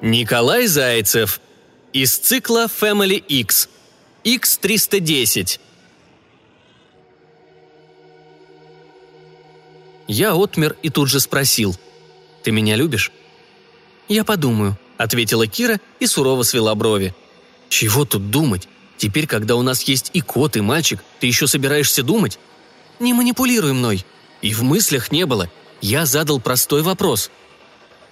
Николай Зайцев. Из цикла Family X. X310. Я отмер и тут же спросил. «Ты меня любишь?» «Я подумаю», — ответила Кира и сурово свела брови. «Чего тут думать? Теперь, когда у нас есть и кот, и мальчик, ты еще собираешься думать?» «Не манипулируй мной». И в мыслях не было. Я задал простой вопрос.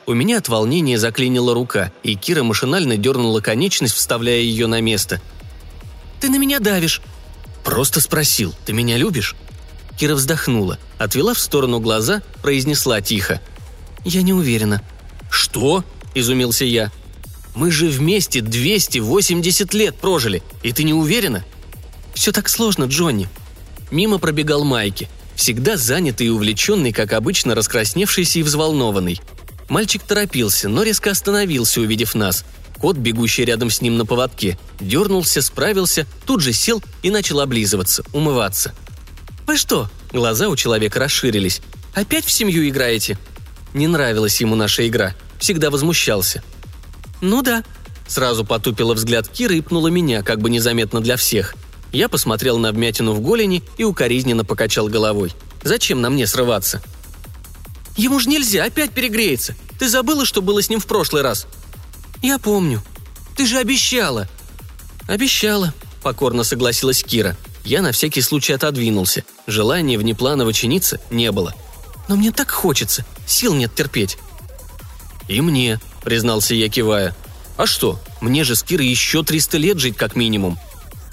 У меня от волнения заклинила рука, и Кира машинально дернула конечность, вставляя ее на место. «Ты на меня давишь». «Просто спросил, ты меня любишь?» Кира вздохнула, отвела в сторону глаза, произнесла тихо. «Я не уверена». «Что?» – изумился я. «Мы же вместе 280 лет прожили, и ты не уверена?» «Все так сложно, Джонни». Мимо пробегал Майки, всегда занятый и увлеченный, как обычно, раскрасневшийся и взволнованный. Мальчик торопился, но резко остановился, увидев нас. Кот, бегущий рядом с ним на поводке, дернулся, справился, тут же сел и начал облизываться, умываться. «Вы что?» – глаза у человека расширились. «Опять в семью играете?» Не нравилась ему наша игра, всегда возмущался. «Ну да», – сразу потупила взгляд Кира и пнула меня, как бы незаметно для всех. Я посмотрел на вмятину в голени и укоризненно покачал головой. «Зачем на мне срываться?» Ему же нельзя, опять перегреется. Ты забыла, что было с ним в прошлый раз?» «Я помню. Ты же обещала!» «Обещала», — покорно согласилась Кира. Я на всякий случай отодвинулся. Желания внепланово чиниться не было. «Но мне так хочется. Сил нет терпеть». «И мне», — признался я, кивая. «А что, мне же с Кирой еще 300 лет жить как минимум».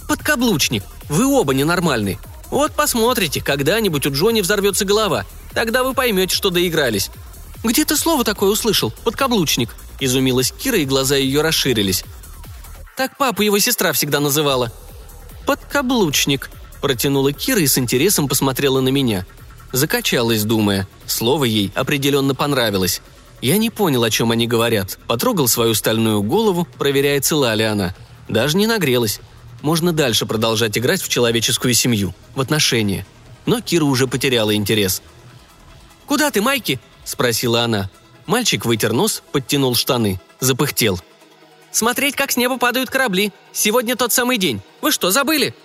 «Подкаблучник, вы оба ненормальные. Вот посмотрите, когда-нибудь у Джонни взорвется голова. Тогда вы поймете, что доигрались». «Где ты слово такое услышал? Подкаблучник?» – изумилась Кира, и глаза ее расширились. «Так папа его сестра всегда называла». «Подкаблучник», – протянула Кира и с интересом посмотрела на меня. Закачалась, думая. Слово ей определенно понравилось. Я не понял, о чем они говорят. Потрогал свою стальную голову, проверяя, цела ли она. Даже не нагрелась. Можно дальше продолжать играть в человеческую семью, в отношения. Но Кира уже потеряла интерес – «Куда ты, Майки?» – спросила она. Мальчик вытер нос, подтянул штаны, запыхтел. «Смотреть, как с неба падают корабли. Сегодня тот самый день. Вы что, забыли?»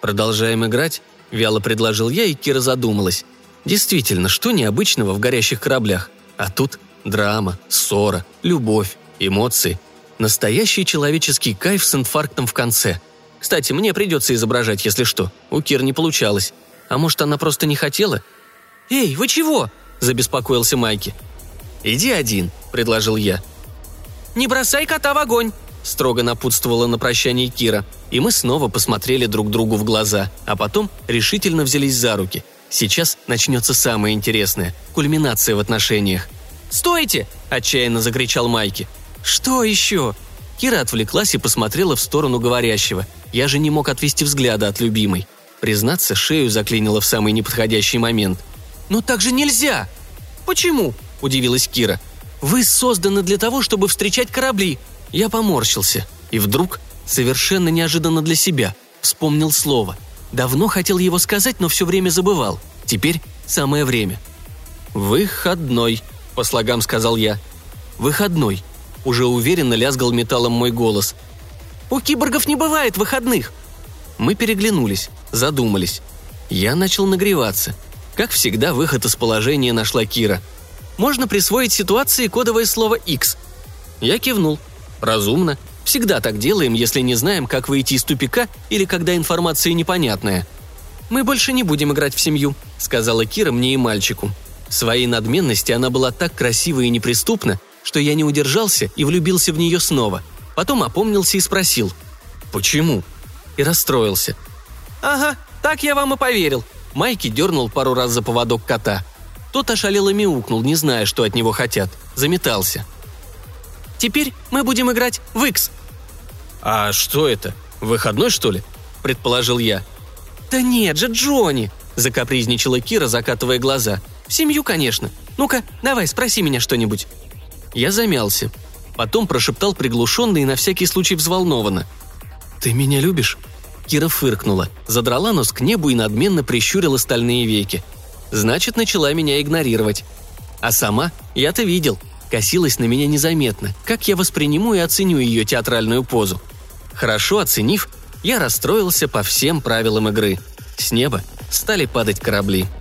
«Продолжаем играть?» – вяло предложил я, и Кира задумалась. «Действительно, что необычного в горящих кораблях? А тут драма, ссора, любовь, эмоции. Настоящий человеческий кайф с инфарктом в конце. Кстати, мне придется изображать, если что. У Кир не получалось. А может, она просто не хотела? «Эй, вы чего?» – забеспокоился Майки. «Иди один», – предложил я. «Не бросай кота в огонь», – строго напутствовала на прощание Кира. И мы снова посмотрели друг другу в глаза, а потом решительно взялись за руки. Сейчас начнется самое интересное – кульминация в отношениях. «Стойте!» – отчаянно закричал Майки. «Что еще?» Кира отвлеклась и посмотрела в сторону говорящего. Я же не мог отвести взгляда от любимой. Признаться, шею заклинило в самый неподходящий момент. «Но так же нельзя!» «Почему?» – удивилась Кира. «Вы созданы для того, чтобы встречать корабли!» Я поморщился. И вдруг, совершенно неожиданно для себя, вспомнил слово. Давно хотел его сказать, но все время забывал. Теперь самое время. «Выходной», – по слогам сказал я. «Выходной». Уже уверенно лязгал металлом мой голос. «У киборгов не бывает выходных!» Мы переглянулись, задумались. Я начал нагреваться – как всегда, выход из положения нашла Кира. Можно присвоить ситуации кодовое слово X. Я кивнул. Разумно. Всегда так делаем, если не знаем, как выйти из тупика или когда информация непонятная. «Мы больше не будем играть в семью», — сказала Кира мне и мальчику. В своей надменности она была так красива и неприступна, что я не удержался и влюбился в нее снова. Потом опомнился и спросил «Почему?» и расстроился. «Ага, так я вам и поверил. Майки дернул пару раз за поводок кота. Тот ошалело мяукнул, не зная, что от него хотят. Заметался. «Теперь мы будем играть в Икс». «А что это? Выходной, что ли?» – предположил я. «Да нет же, Джонни!» – закапризничала Кира, закатывая глаза. «В семью, конечно. Ну-ка, давай, спроси меня что-нибудь». Я замялся. Потом прошептал приглушенно и на всякий случай взволнованно. «Ты меня любишь?» Кира фыркнула, задрала нос к небу и надменно прищурила стальные веки. Значит, начала меня игнорировать. А сама, я-то видел, косилась на меня незаметно, как я восприниму и оценю ее театральную позу. Хорошо оценив, я расстроился по всем правилам игры. С неба стали падать корабли –